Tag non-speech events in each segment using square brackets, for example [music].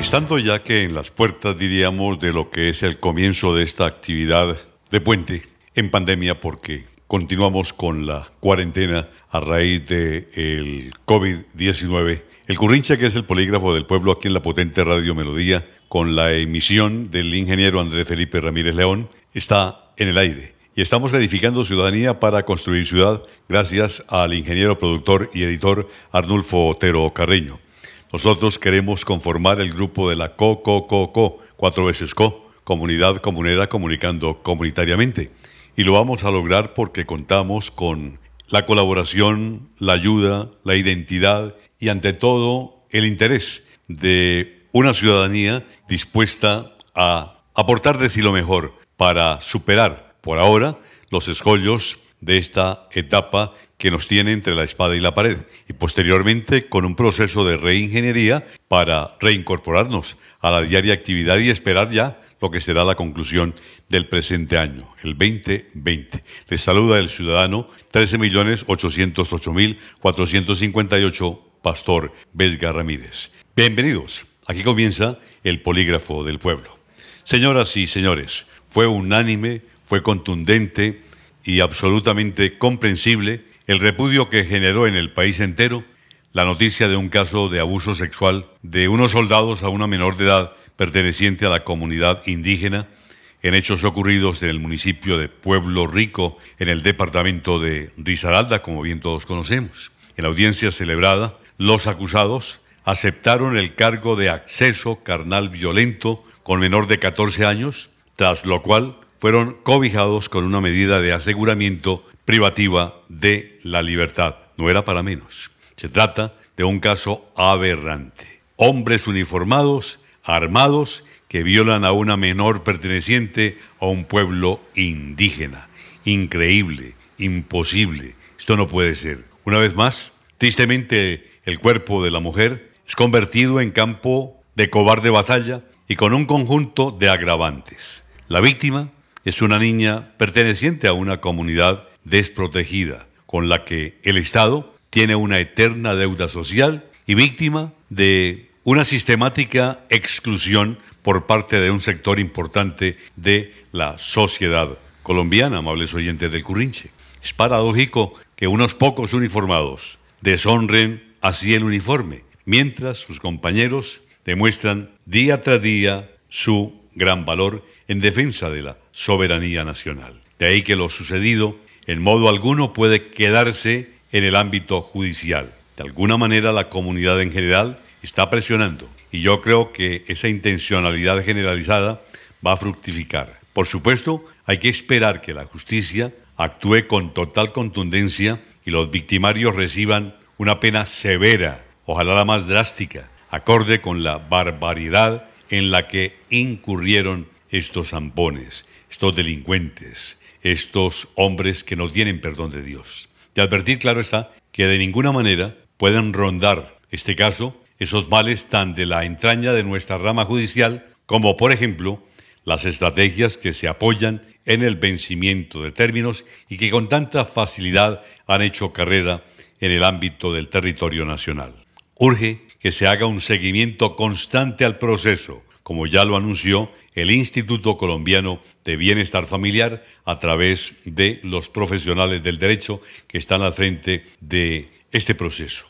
Estando ya que en las puertas, diríamos, de lo que es el comienzo de esta actividad de puente en pandemia, porque continuamos con la cuarentena a raíz del el COVID-19. El Currincha, que es el polígrafo del pueblo aquí en la potente Radio Melodía, con la emisión del ingeniero Andrés Felipe Ramírez León, está en el aire. Y estamos edificando ciudadanía para construir ciudad gracias al ingeniero productor y editor Arnulfo Otero Carreño. Nosotros queremos conformar el grupo de la CO, CO, CO, CO, cuatro veces CO, comunidad comunera comunicando comunitariamente. Y lo vamos a lograr porque contamos con la colaboración, la ayuda, la identidad y ante todo el interés de una ciudadanía dispuesta a aportar de sí lo mejor para superar por ahora los escollos de esta etapa que nos tiene entre la espada y la pared y posteriormente con un proceso de reingeniería para reincorporarnos a la diaria actividad y esperar ya lo que será la conclusión del presente año, el 2020. Les saluda el ciudadano 13.808.458 Pastor Vesga Ramírez. Bienvenidos. Aquí comienza el polígrafo del pueblo. Señoras y señores, fue unánime, fue contundente y absolutamente comprensible el repudio que generó en el país entero la noticia de un caso de abuso sexual de unos soldados a una menor de edad perteneciente a la comunidad indígena en hechos ocurridos en el municipio de Pueblo Rico, en el departamento de Risaralda, como bien todos conocemos. En la audiencia celebrada, los acusados aceptaron el cargo de acceso carnal violento con menor de 14 años, tras lo cual fueron cobijados con una medida de aseguramiento privativa de la libertad. No era para menos. Se trata de un caso aberrante. Hombres uniformados, armados, que violan a una menor perteneciente a un pueblo indígena. Increíble, imposible. Esto no puede ser. Una vez más, tristemente, el cuerpo de la mujer es convertido en campo de cobarde batalla y con un conjunto de agravantes. La víctima es una niña perteneciente a una comunidad desprotegida, con la que el Estado tiene una eterna deuda social y víctima de una sistemática exclusión por parte de un sector importante de la sociedad colombiana, amables oyentes del Currinche. Es paradójico que unos pocos uniformados deshonren así el uniforme, mientras sus compañeros demuestran día tras día su gran valor en defensa de la soberanía nacional. De ahí que lo sucedido en modo alguno puede quedarse en el ámbito judicial. De alguna manera la comunidad en general está presionando y yo creo que esa intencionalidad generalizada va a fructificar. Por supuesto, hay que esperar que la justicia actúe con total contundencia y los victimarios reciban una pena severa, ojalá la más drástica, acorde con la barbaridad en la que incurrieron estos zampones, estos delincuentes, estos hombres que no tienen perdón de Dios. De advertir, claro está, que de ninguna manera pueden rondar este caso esos males tan de la entraña de nuestra rama judicial como, por ejemplo, las estrategias que se apoyan en el vencimiento de términos y que con tanta facilidad han hecho carrera en el ámbito del territorio nacional. Urge que se haga un seguimiento constante al proceso, como ya lo anunció el Instituto Colombiano de Bienestar Familiar a través de los profesionales del derecho que están al frente de este proceso.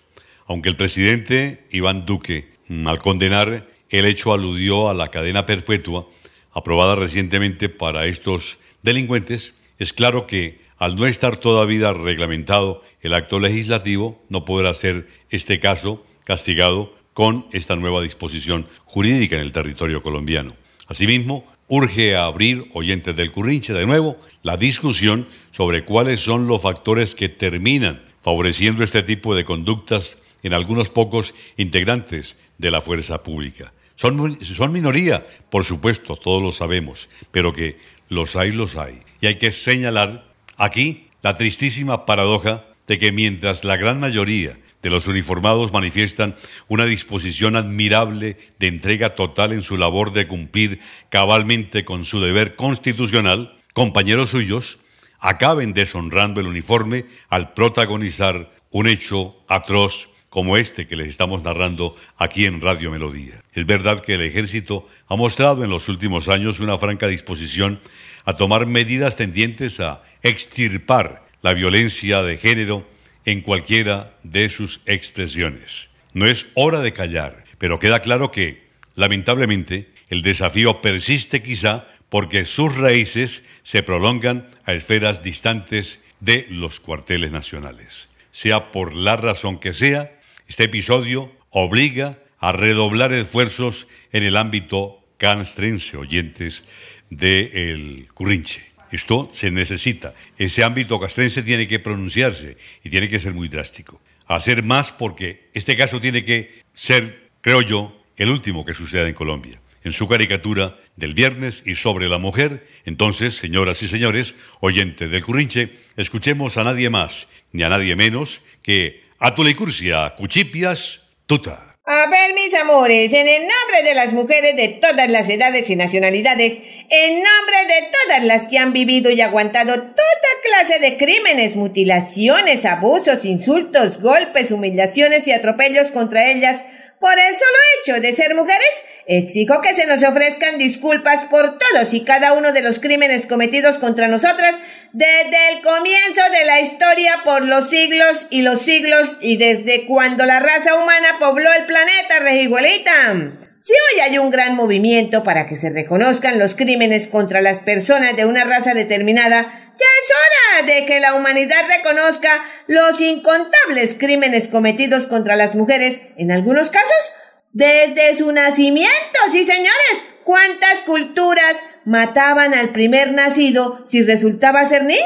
Aunque el presidente Iván Duque, mm, al condenar el hecho, aludió a la cadena perpetua aprobada recientemente para estos delincuentes, es claro que al no estar todavía reglamentado el acto legislativo, no podrá ser este caso castigado con esta nueva disposición jurídica en el territorio colombiano. Asimismo, urge a abrir, oyentes del Currinche, de nuevo, la discusión sobre cuáles son los factores que terminan favoreciendo este tipo de conductas en algunos pocos integrantes de la fuerza pública. Son, son minoría, por supuesto, todos lo sabemos, pero que los hay, los hay. Y hay que señalar aquí la tristísima paradoja de que mientras la gran mayoría de los uniformados manifiestan una disposición admirable de entrega total en su labor de cumplir cabalmente con su deber constitucional, compañeros suyos acaben deshonrando el uniforme al protagonizar un hecho atroz como este que les estamos narrando aquí en Radio Melodía. Es verdad que el ejército ha mostrado en los últimos años una franca disposición a tomar medidas tendientes a extirpar la violencia de género en cualquiera de sus expresiones. No es hora de callar, pero queda claro que, lamentablemente, el desafío persiste quizá porque sus raíces se prolongan a esferas distantes de los cuarteles nacionales. Sea por la razón que sea, este episodio obliga a redoblar esfuerzos en el ámbito canastrense, oyentes del Currinche. Esto se necesita. Ese ámbito castrense tiene que pronunciarse y tiene que ser muy drástico. Hacer más porque este caso tiene que ser, creo yo, el último que suceda en Colombia. En su caricatura del viernes y sobre la mujer, entonces, señoras y señores, oyentes del Currinche, escuchemos a nadie más ni a nadie menos que a Tulicurcia Cuchipias Tuta. A ver, mis amores, en el nombre de las mujeres de todas las edades y nacionalidades, en nombre de todas las que han vivido y aguantado toda clase de crímenes, mutilaciones, abusos, insultos, golpes, humillaciones y atropellos contra ellas, por el solo hecho de ser mujeres, exijo que se nos ofrezcan disculpas por todos y cada uno de los crímenes cometidos contra nosotras desde el comienzo de la historia por los siglos y los siglos y desde cuando la raza humana pobló el planeta, Regiguelita. Si hoy hay un gran movimiento para que se reconozcan los crímenes contra las personas de una raza determinada, ya es hora de que la humanidad reconozca los incontables crímenes cometidos contra las mujeres, en algunos casos, desde su nacimiento. Sí, señores, ¿cuántas culturas mataban al primer nacido si resultaba ser niña?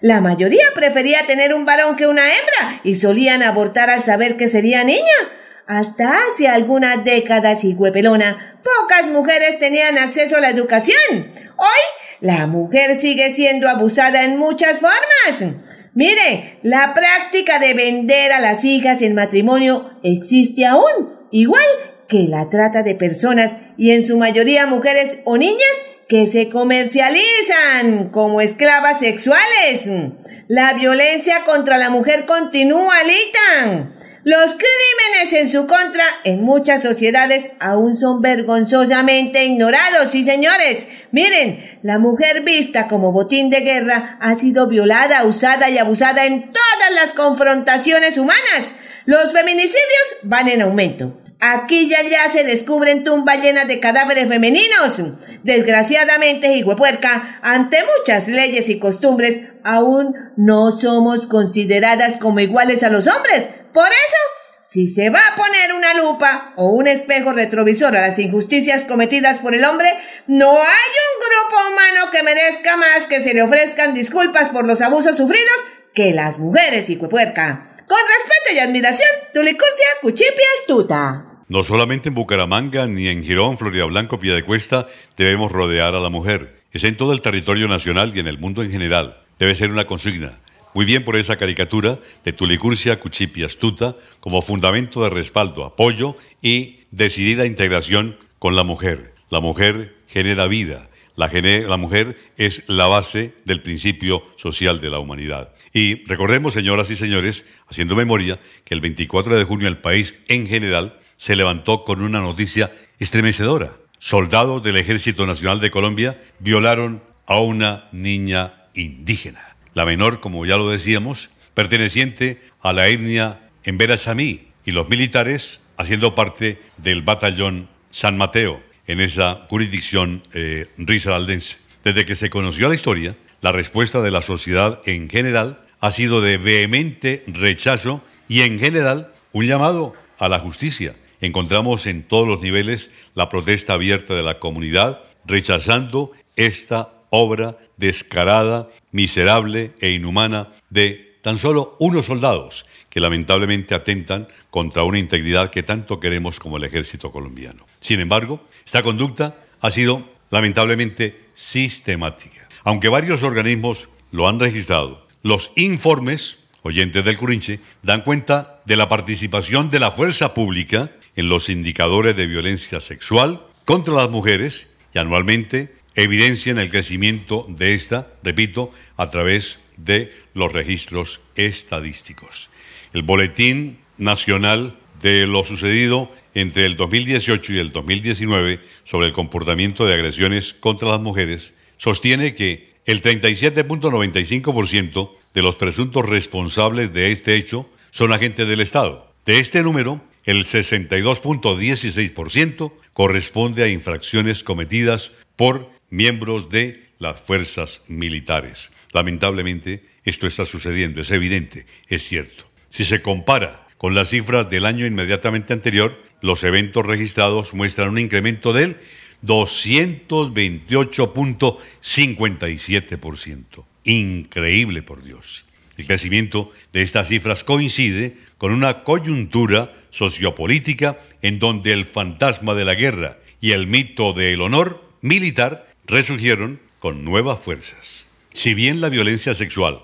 La mayoría prefería tener un varón que una hembra y solían abortar al saber que sería niña. Hasta hace algunas décadas y huepelona, pocas mujeres tenían acceso a la educación. Hoy la mujer sigue siendo abusada en muchas formas. Mire, la práctica de vender a las hijas en matrimonio existe aún, igual que la trata de personas y en su mayoría mujeres o niñas que se comercializan como esclavas sexuales. La violencia contra la mujer continúa, Lita. Los crímenes en su contra en muchas sociedades aún son vergonzosamente ignorados. Sí, señores, miren, la mujer vista como botín de guerra ha sido violada, usada y abusada en todas las confrontaciones humanas. Los feminicidios van en aumento. Aquí ya ya se descubren tumbas llenas de cadáveres femeninos. Desgraciadamente, puerca, ante muchas leyes y costumbres, aún no somos consideradas como iguales a los hombres. Por eso, si se va a poner una lupa o un espejo retrovisor a las injusticias cometidas por el hombre, no hay un grupo humano que merezca más que se le ofrezcan disculpas por los abusos sufridos que las mujeres, y puerca. Con respeto y admiración, Tulicurcia Cuchipia Astuta. No solamente en Bucaramanga, ni en Girón, Florida Blanco, Piedecuesta, debemos rodear a la mujer. Es en todo el territorio nacional y en el mundo en general. Debe ser una consigna. Muy bien por esa caricatura de Tulicurcia Cuchipi Astuta como fundamento de respaldo, apoyo y decidida integración con la mujer. La mujer genera vida. La, la mujer es la base del principio social de la humanidad. Y recordemos, señoras y señores, haciendo memoria, que el 24 de junio el país en general se levantó con una noticia estremecedora. Soldados del Ejército Nacional de Colombia violaron a una niña indígena. La menor, como ya lo decíamos, perteneciente a la etnia Embera-Samí y los militares haciendo parte del batallón San Mateo en esa jurisdicción eh, risaraldense. Desde que se conoció la historia, la respuesta de la sociedad en general ha sido de vehemente rechazo y en general un llamado a la justicia, encontramos en todos los niveles la protesta abierta de la comunidad rechazando esta obra descarada, miserable e inhumana de tan solo unos soldados que lamentablemente atentan contra una integridad que tanto queremos como el ejército colombiano. Sin embargo, esta conducta ha sido lamentablemente sistemática. Aunque varios organismos lo han registrado, los informes, oyentes del Curinche, dan cuenta de la participación de la fuerza pública en los indicadores de violencia sexual contra las mujeres y anualmente evidencian el crecimiento de esta, repito, a través de los registros estadísticos. El Boletín Nacional de lo sucedido entre el 2018 y el 2019 sobre el comportamiento de agresiones contra las mujeres sostiene que el 37.95% de los presuntos responsables de este hecho son agentes del Estado. De este número, el 62.16% corresponde a infracciones cometidas por miembros de las fuerzas militares. Lamentablemente, esto está sucediendo, es evidente, es cierto. Si se compara con las cifras del año inmediatamente anterior, los eventos registrados muestran un incremento del 228.57%. Increíble, por Dios. El crecimiento de estas cifras coincide con una coyuntura sociopolítica en donde el fantasma de la guerra y el mito del honor militar resurgieron con nuevas fuerzas. Si bien la violencia sexual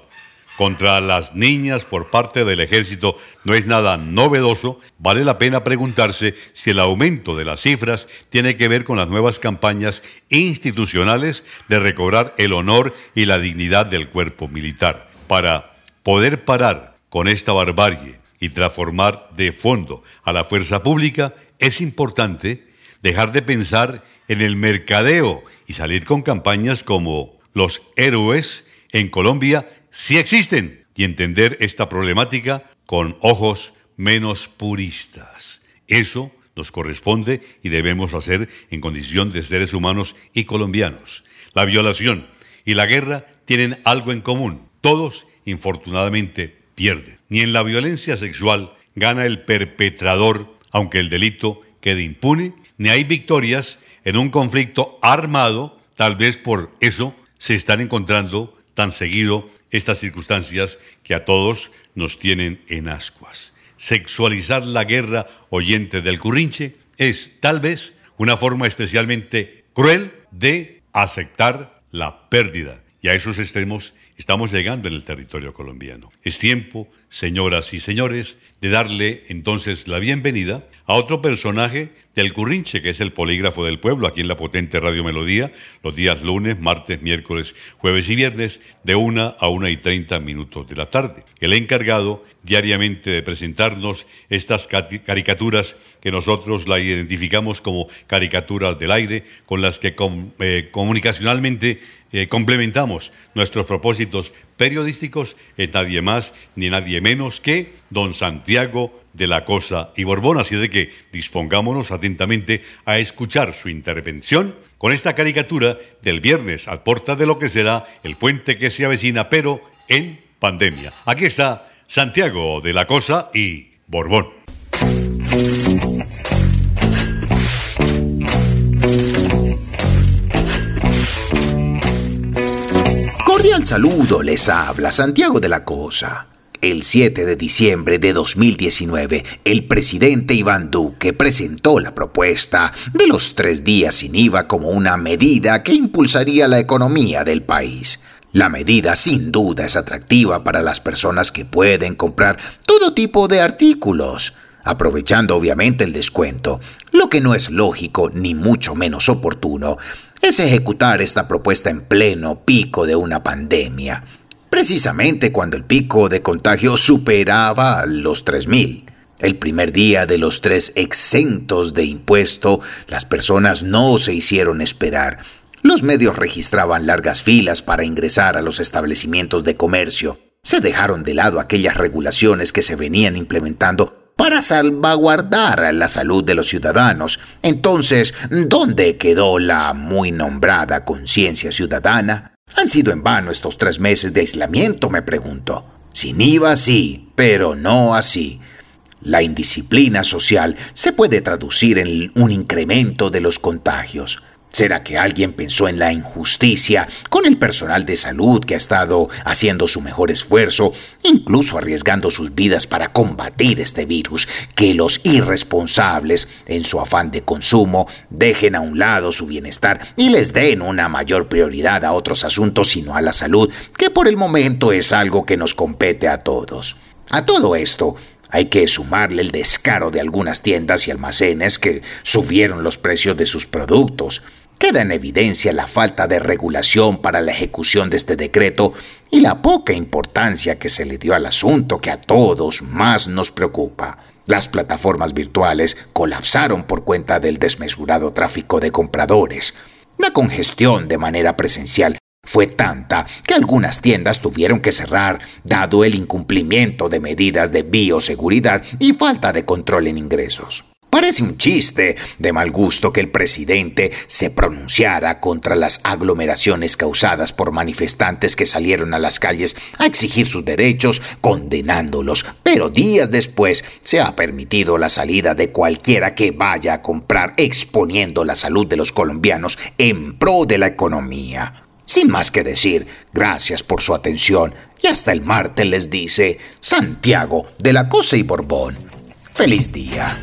contra las niñas por parte del ejército no es nada novedoso, vale la pena preguntarse si el aumento de las cifras tiene que ver con las nuevas campañas institucionales de recobrar el honor y la dignidad del cuerpo militar. Para poder parar con esta barbarie y transformar de fondo a la fuerza pública, es importante dejar de pensar en el mercadeo y salir con campañas como los héroes en Colombia sí existen y entender esta problemática con ojos menos puristas. Eso nos corresponde y debemos hacer en condición de seres humanos y colombianos. La violación y la guerra tienen algo en común. Todos, infortunadamente, pierden. Ni en la violencia sexual gana el perpetrador, aunque el delito quede impune, ni hay victorias en un conflicto armado, tal vez por eso se están encontrando tan seguido estas circunstancias que a todos nos tienen en ascuas. Sexualizar la guerra oyente del currinche es tal vez una forma especialmente cruel de aceptar la pérdida. Y a esos extremos estamos llegando en el territorio colombiano. Es tiempo, señoras y señores, de darle entonces la bienvenida a otro personaje del Currinche, que es el polígrafo del pueblo, aquí en la potente Radio Melodía, los días lunes, martes, miércoles, jueves y viernes, de una a una y treinta minutos de la tarde. El encargado diariamente de presentarnos estas caricaturas que nosotros la identificamos como caricaturas del aire, con las que eh, comunicacionalmente eh, complementamos nuestros propósitos periodísticos en nadie más ni nadie menos que don Santiago de la Cosa y Borbón. Así de que dispongámonos atentamente a escuchar su intervención con esta caricatura del viernes al porta de lo que será el puente que se avecina, pero en pandemia. Aquí está Santiago de la Cosa y Borbón. Saludo, les habla Santiago de la Cosa. El 7 de diciembre de 2019, el presidente Iván Duque presentó la propuesta de los tres días sin IVA como una medida que impulsaría la economía del país. La medida sin duda es atractiva para las personas que pueden comprar todo tipo de artículos, aprovechando obviamente el descuento. Lo que no es lógico ni mucho menos oportuno es ejecutar esta propuesta en pleno pico de una pandemia precisamente cuando el pico de contagio superaba los 3.000. El primer día de los tres exentos de impuesto, las personas no se hicieron esperar. Los medios registraban largas filas para ingresar a los establecimientos de comercio. Se dejaron de lado aquellas regulaciones que se venían implementando para salvaguardar la salud de los ciudadanos. Entonces, ¿dónde quedó la muy nombrada conciencia ciudadana? Han sido en vano estos tres meses de aislamiento, me pregunto. Sin IVA sí, pero no así. La indisciplina social se puede traducir en un incremento de los contagios. ¿Será que alguien pensó en la injusticia con el personal de salud que ha estado haciendo su mejor esfuerzo, incluso arriesgando sus vidas para combatir este virus, que los irresponsables, en su afán de consumo, dejen a un lado su bienestar y les den una mayor prioridad a otros asuntos, sino a la salud, que por el momento es algo que nos compete a todos? A todo esto, hay que sumarle el descaro de algunas tiendas y almacenes que subieron los precios de sus productos. Queda en evidencia la falta de regulación para la ejecución de este decreto y la poca importancia que se le dio al asunto que a todos más nos preocupa. Las plataformas virtuales colapsaron por cuenta del desmesurado tráfico de compradores. La congestión de manera presencial fue tanta que algunas tiendas tuvieron que cerrar dado el incumplimiento de medidas de bioseguridad y falta de control en ingresos. Parece un chiste de mal gusto que el presidente se pronunciara contra las aglomeraciones causadas por manifestantes que salieron a las calles a exigir sus derechos, condenándolos, pero días después se ha permitido la salida de cualquiera que vaya a comprar exponiendo la salud de los colombianos en pro de la economía. Sin más que decir, gracias por su atención y hasta el martes les dice Santiago de la Cosa y Borbón. ¡Feliz día!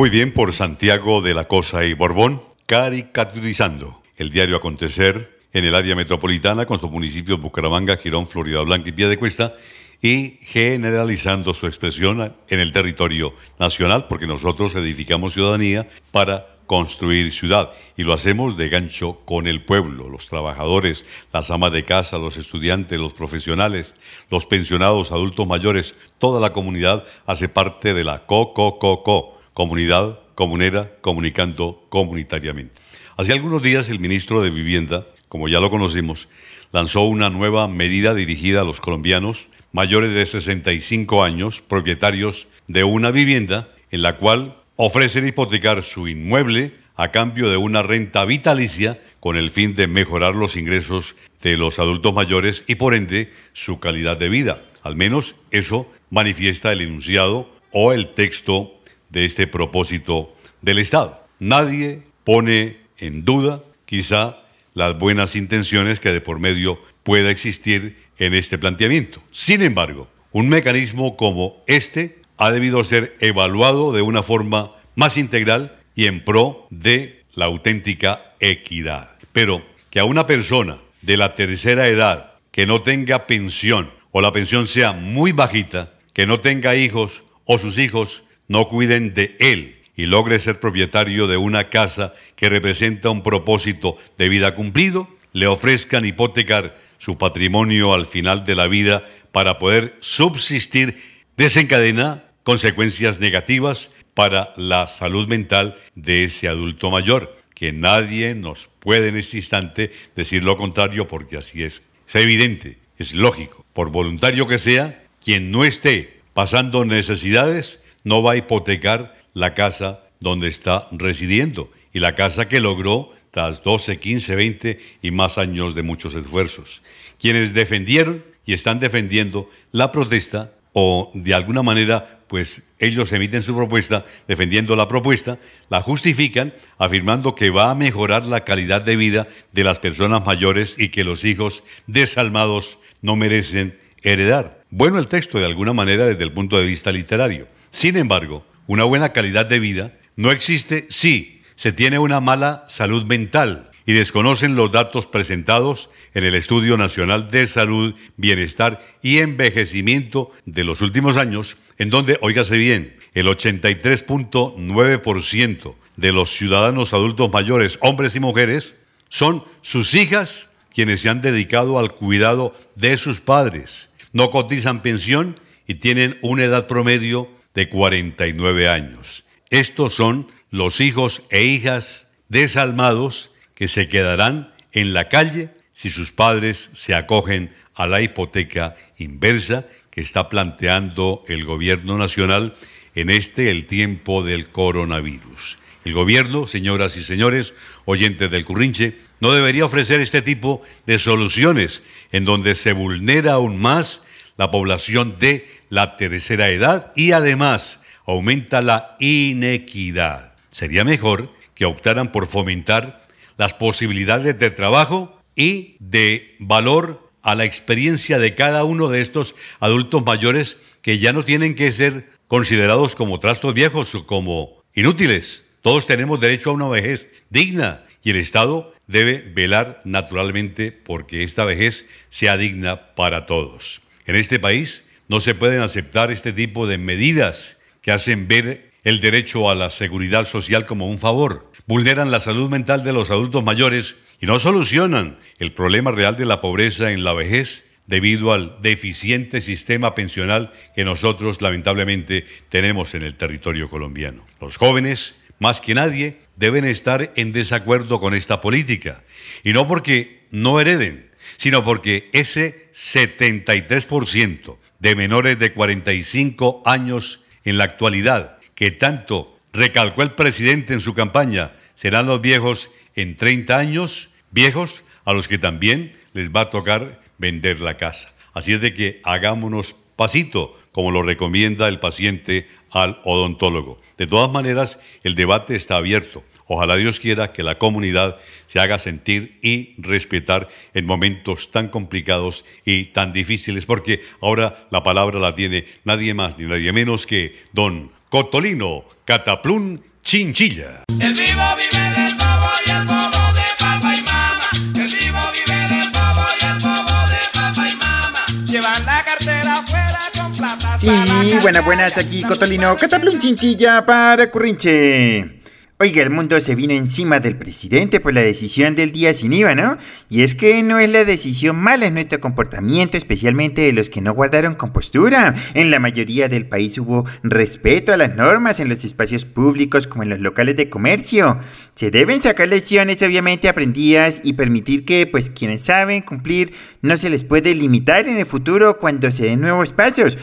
Muy bien por Santiago de la Cosa y Borbón, caricaturizando el diario Acontecer en el área metropolitana con sus municipios Bucaramanga, Girón, Florida Blanca y Piedecuesta y generalizando su expresión en el territorio nacional porque nosotros edificamos ciudadanía para construir ciudad y lo hacemos de gancho con el pueblo, los trabajadores, las amas de casa, los estudiantes, los profesionales, los pensionados, adultos mayores, toda la comunidad hace parte de la COCOCOCO comunidad comunera comunicando comunitariamente. Hace algunos días el ministro de Vivienda, como ya lo conocimos, lanzó una nueva medida dirigida a los colombianos mayores de 65 años, propietarios de una vivienda, en la cual ofrecen hipotecar su inmueble a cambio de una renta vitalicia con el fin de mejorar los ingresos de los adultos mayores y por ende su calidad de vida. Al menos eso manifiesta el enunciado o el texto de este propósito del Estado. Nadie pone en duda quizá las buenas intenciones que de por medio pueda existir en este planteamiento. Sin embargo, un mecanismo como este ha debido ser evaluado de una forma más integral y en pro de la auténtica equidad. Pero que a una persona de la tercera edad que no tenga pensión o la pensión sea muy bajita, que no tenga hijos o sus hijos no cuiden de él y logre ser propietario de una casa que representa un propósito de vida cumplido, le ofrezcan hipotecar su patrimonio al final de la vida para poder subsistir, desencadena consecuencias negativas para la salud mental de ese adulto mayor, que nadie nos puede en este instante decir lo contrario porque así es. Es evidente, es lógico, por voluntario que sea, quien no esté pasando necesidades, no va a hipotecar la casa donde está residiendo y la casa que logró tras 12, 15, 20 y más años de muchos esfuerzos. Quienes defendieron y están defendiendo la protesta o de alguna manera pues ellos emiten su propuesta defendiendo la propuesta, la justifican afirmando que va a mejorar la calidad de vida de las personas mayores y que los hijos desalmados no merecen heredar. Bueno el texto de alguna manera desde el punto de vista literario. Sin embargo, una buena calidad de vida no existe si se tiene una mala salud mental y desconocen los datos presentados en el Estudio Nacional de Salud, Bienestar y Envejecimiento de los últimos años, en donde, óigase bien, el 83.9% de los ciudadanos adultos mayores, hombres y mujeres, son sus hijas quienes se han dedicado al cuidado de sus padres. No cotizan pensión y tienen una edad promedio de 49 años. Estos son los hijos e hijas desalmados que se quedarán en la calle si sus padres se acogen a la hipoteca inversa que está planteando el gobierno nacional en este el tiempo del coronavirus. El gobierno, señoras y señores, oyentes del Currinche, no debería ofrecer este tipo de soluciones en donde se vulnera aún más la población de la tercera edad y además aumenta la inequidad. Sería mejor que optaran por fomentar las posibilidades de trabajo y de valor a la experiencia de cada uno de estos adultos mayores que ya no tienen que ser considerados como trastos viejos o como inútiles. Todos tenemos derecho a una vejez digna y el Estado debe velar naturalmente porque esta vejez sea digna para todos. En este país no se pueden aceptar este tipo de medidas que hacen ver el derecho a la seguridad social como un favor vulneran la salud mental de los adultos mayores y no solucionan el problema real de la pobreza en la vejez debido al deficiente sistema pensional que nosotros lamentablemente tenemos en el territorio colombiano. Los jóvenes, más que nadie, deben estar en desacuerdo con esta política, y no porque no hereden, sino porque ese 73% de menores de 45 años en la actualidad, que tanto recalcó el presidente en su campaña, serán los viejos en 30 años, viejos a los que también les va a tocar vender la casa. Así es de que hagámonos pasito, como lo recomienda el paciente al odontólogo. De todas maneras, el debate está abierto. Ojalá Dios quiera que la comunidad se haga sentir y respetar en momentos tan complicados y tan difíciles, porque ahora la palabra la tiene nadie más ni nadie menos que don Cotolino Cataplún Chinchilla. El vivo vive del bobo y el bobo de papá y mamá. El vivo vive del bobo y el bobo de papá y mamá. Llevan la cartera afuera con plata. Sí, buenas, buenas, aquí Cotolino, Cataplum Chinchilla para Currinche. Oiga, el mundo se vino encima del presidente por la decisión del día sin IVA, ¿no? Y es que no es la decisión mala en nuestro comportamiento, especialmente de los que no guardaron compostura. En la mayoría del país hubo respeto a las normas en los espacios públicos como en los locales de comercio. Se deben sacar lecciones obviamente aprendidas y permitir que, pues, quienes saben cumplir no se les puede limitar en el futuro cuando se den nuevos pasos.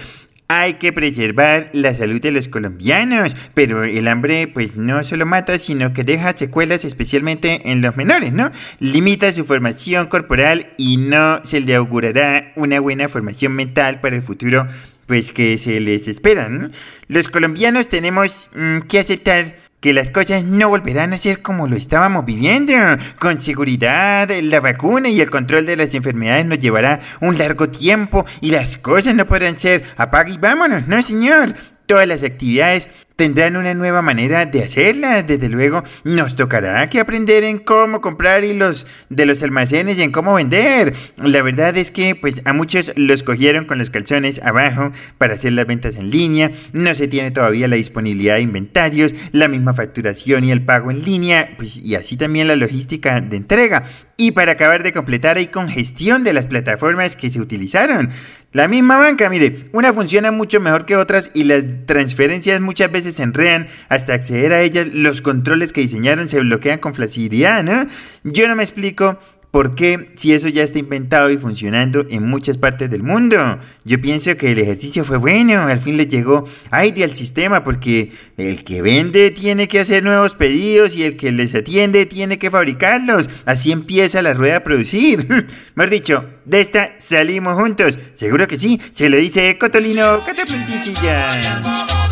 Hay que preservar la salud de los colombianos, pero el hambre pues no solo mata, sino que deja secuelas especialmente en los menores, ¿no? Limita su formación corporal y no se le augurará una buena formación mental para el futuro pues que se les espera, ¿no? Los colombianos tenemos mm, que aceptar que las cosas no volverán a ser como lo estábamos viviendo. Con seguridad, la vacuna y el control de las enfermedades nos llevará un largo tiempo y las cosas no podrán ser apaga y vámonos, no señor. Todas las actividades tendrán una nueva manera de hacerla. Desde luego, nos tocará que aprender en cómo comprar y los de los almacenes y en cómo vender. La verdad es que, pues, a muchos los cogieron con los calzones abajo para hacer las ventas en línea. No se tiene todavía la disponibilidad de inventarios, la misma facturación y el pago en línea, pues, y así también la logística de entrega. Y para acabar de completar hay congestión de las plataformas que se utilizaron. La misma banca, mire, una funciona mucho mejor que otras y las transferencias muchas veces se enredan hasta acceder a ellas. Los controles que diseñaron se bloquean con facilidad, ¿no? Yo no me explico ¿Por qué si eso ya está inventado y funcionando en muchas partes del mundo? Yo pienso que el ejercicio fue bueno, al fin le llegó aire al sistema porque el que vende tiene que hacer nuevos pedidos y el que les atiende tiene que fabricarlos. Así empieza la rueda a producir. [laughs] Mejor dicho, de esta salimos juntos. Seguro que sí, se lo dice Cotolino Cataplanchichilla.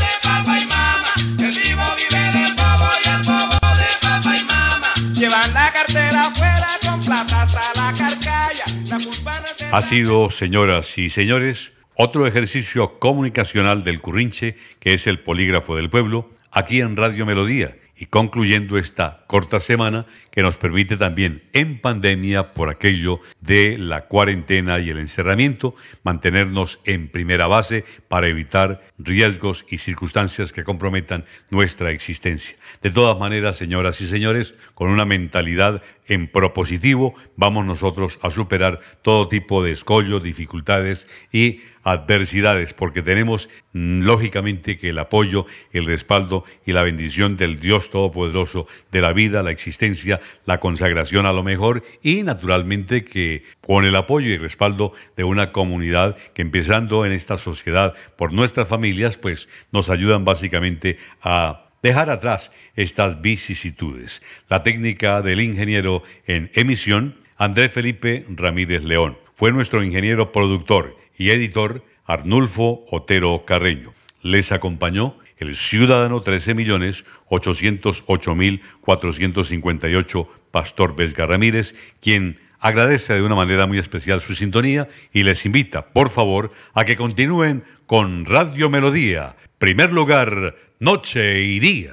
Ha sido, señoras y señores, otro ejercicio comunicacional del Currinche, que es el polígrafo del pueblo, aquí en Radio Melodía y concluyendo esta corta semana que nos permite también en pandemia por aquello de la cuarentena y el encerramiento mantenernos en primera base para evitar riesgos y circunstancias que comprometan nuestra existencia. De todas maneras, señoras y señores, con una mentalidad en propositivo, vamos nosotros a superar todo tipo de escollos, dificultades y adversidades, porque tenemos mm, lógicamente que el apoyo, el respaldo y la bendición del Dios Todopoderoso de la vida, la existencia, la consagración a lo mejor y naturalmente que con el apoyo y respaldo de una comunidad que empezando en esta sociedad por nuestras familias, pues nos ayudan básicamente a dejar atrás estas vicisitudes. La técnica del ingeniero en emisión, Andrés Felipe Ramírez León. Fue nuestro ingeniero productor y editor, Arnulfo Otero Carreño. Les acompañó el ciudadano 13.808.458 Pastor Vesga Ramírez, quien agradece de una manera muy especial su sintonía y les invita, por favor, a que continúen con Radio Melodía, primer lugar, noche y día.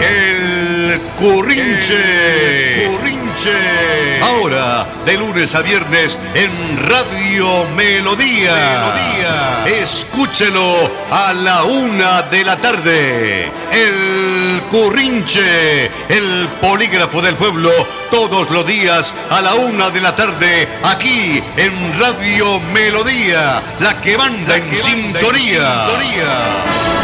El Currinche. Currinche. Ahora, de lunes a viernes en Radio Melodía. Melodía. Escúchelo a la una de la tarde. El Currinche, el polígrafo del pueblo, todos los días a la una de la tarde, aquí en Radio Melodía, la que manda, en, sintonía. en sintonía.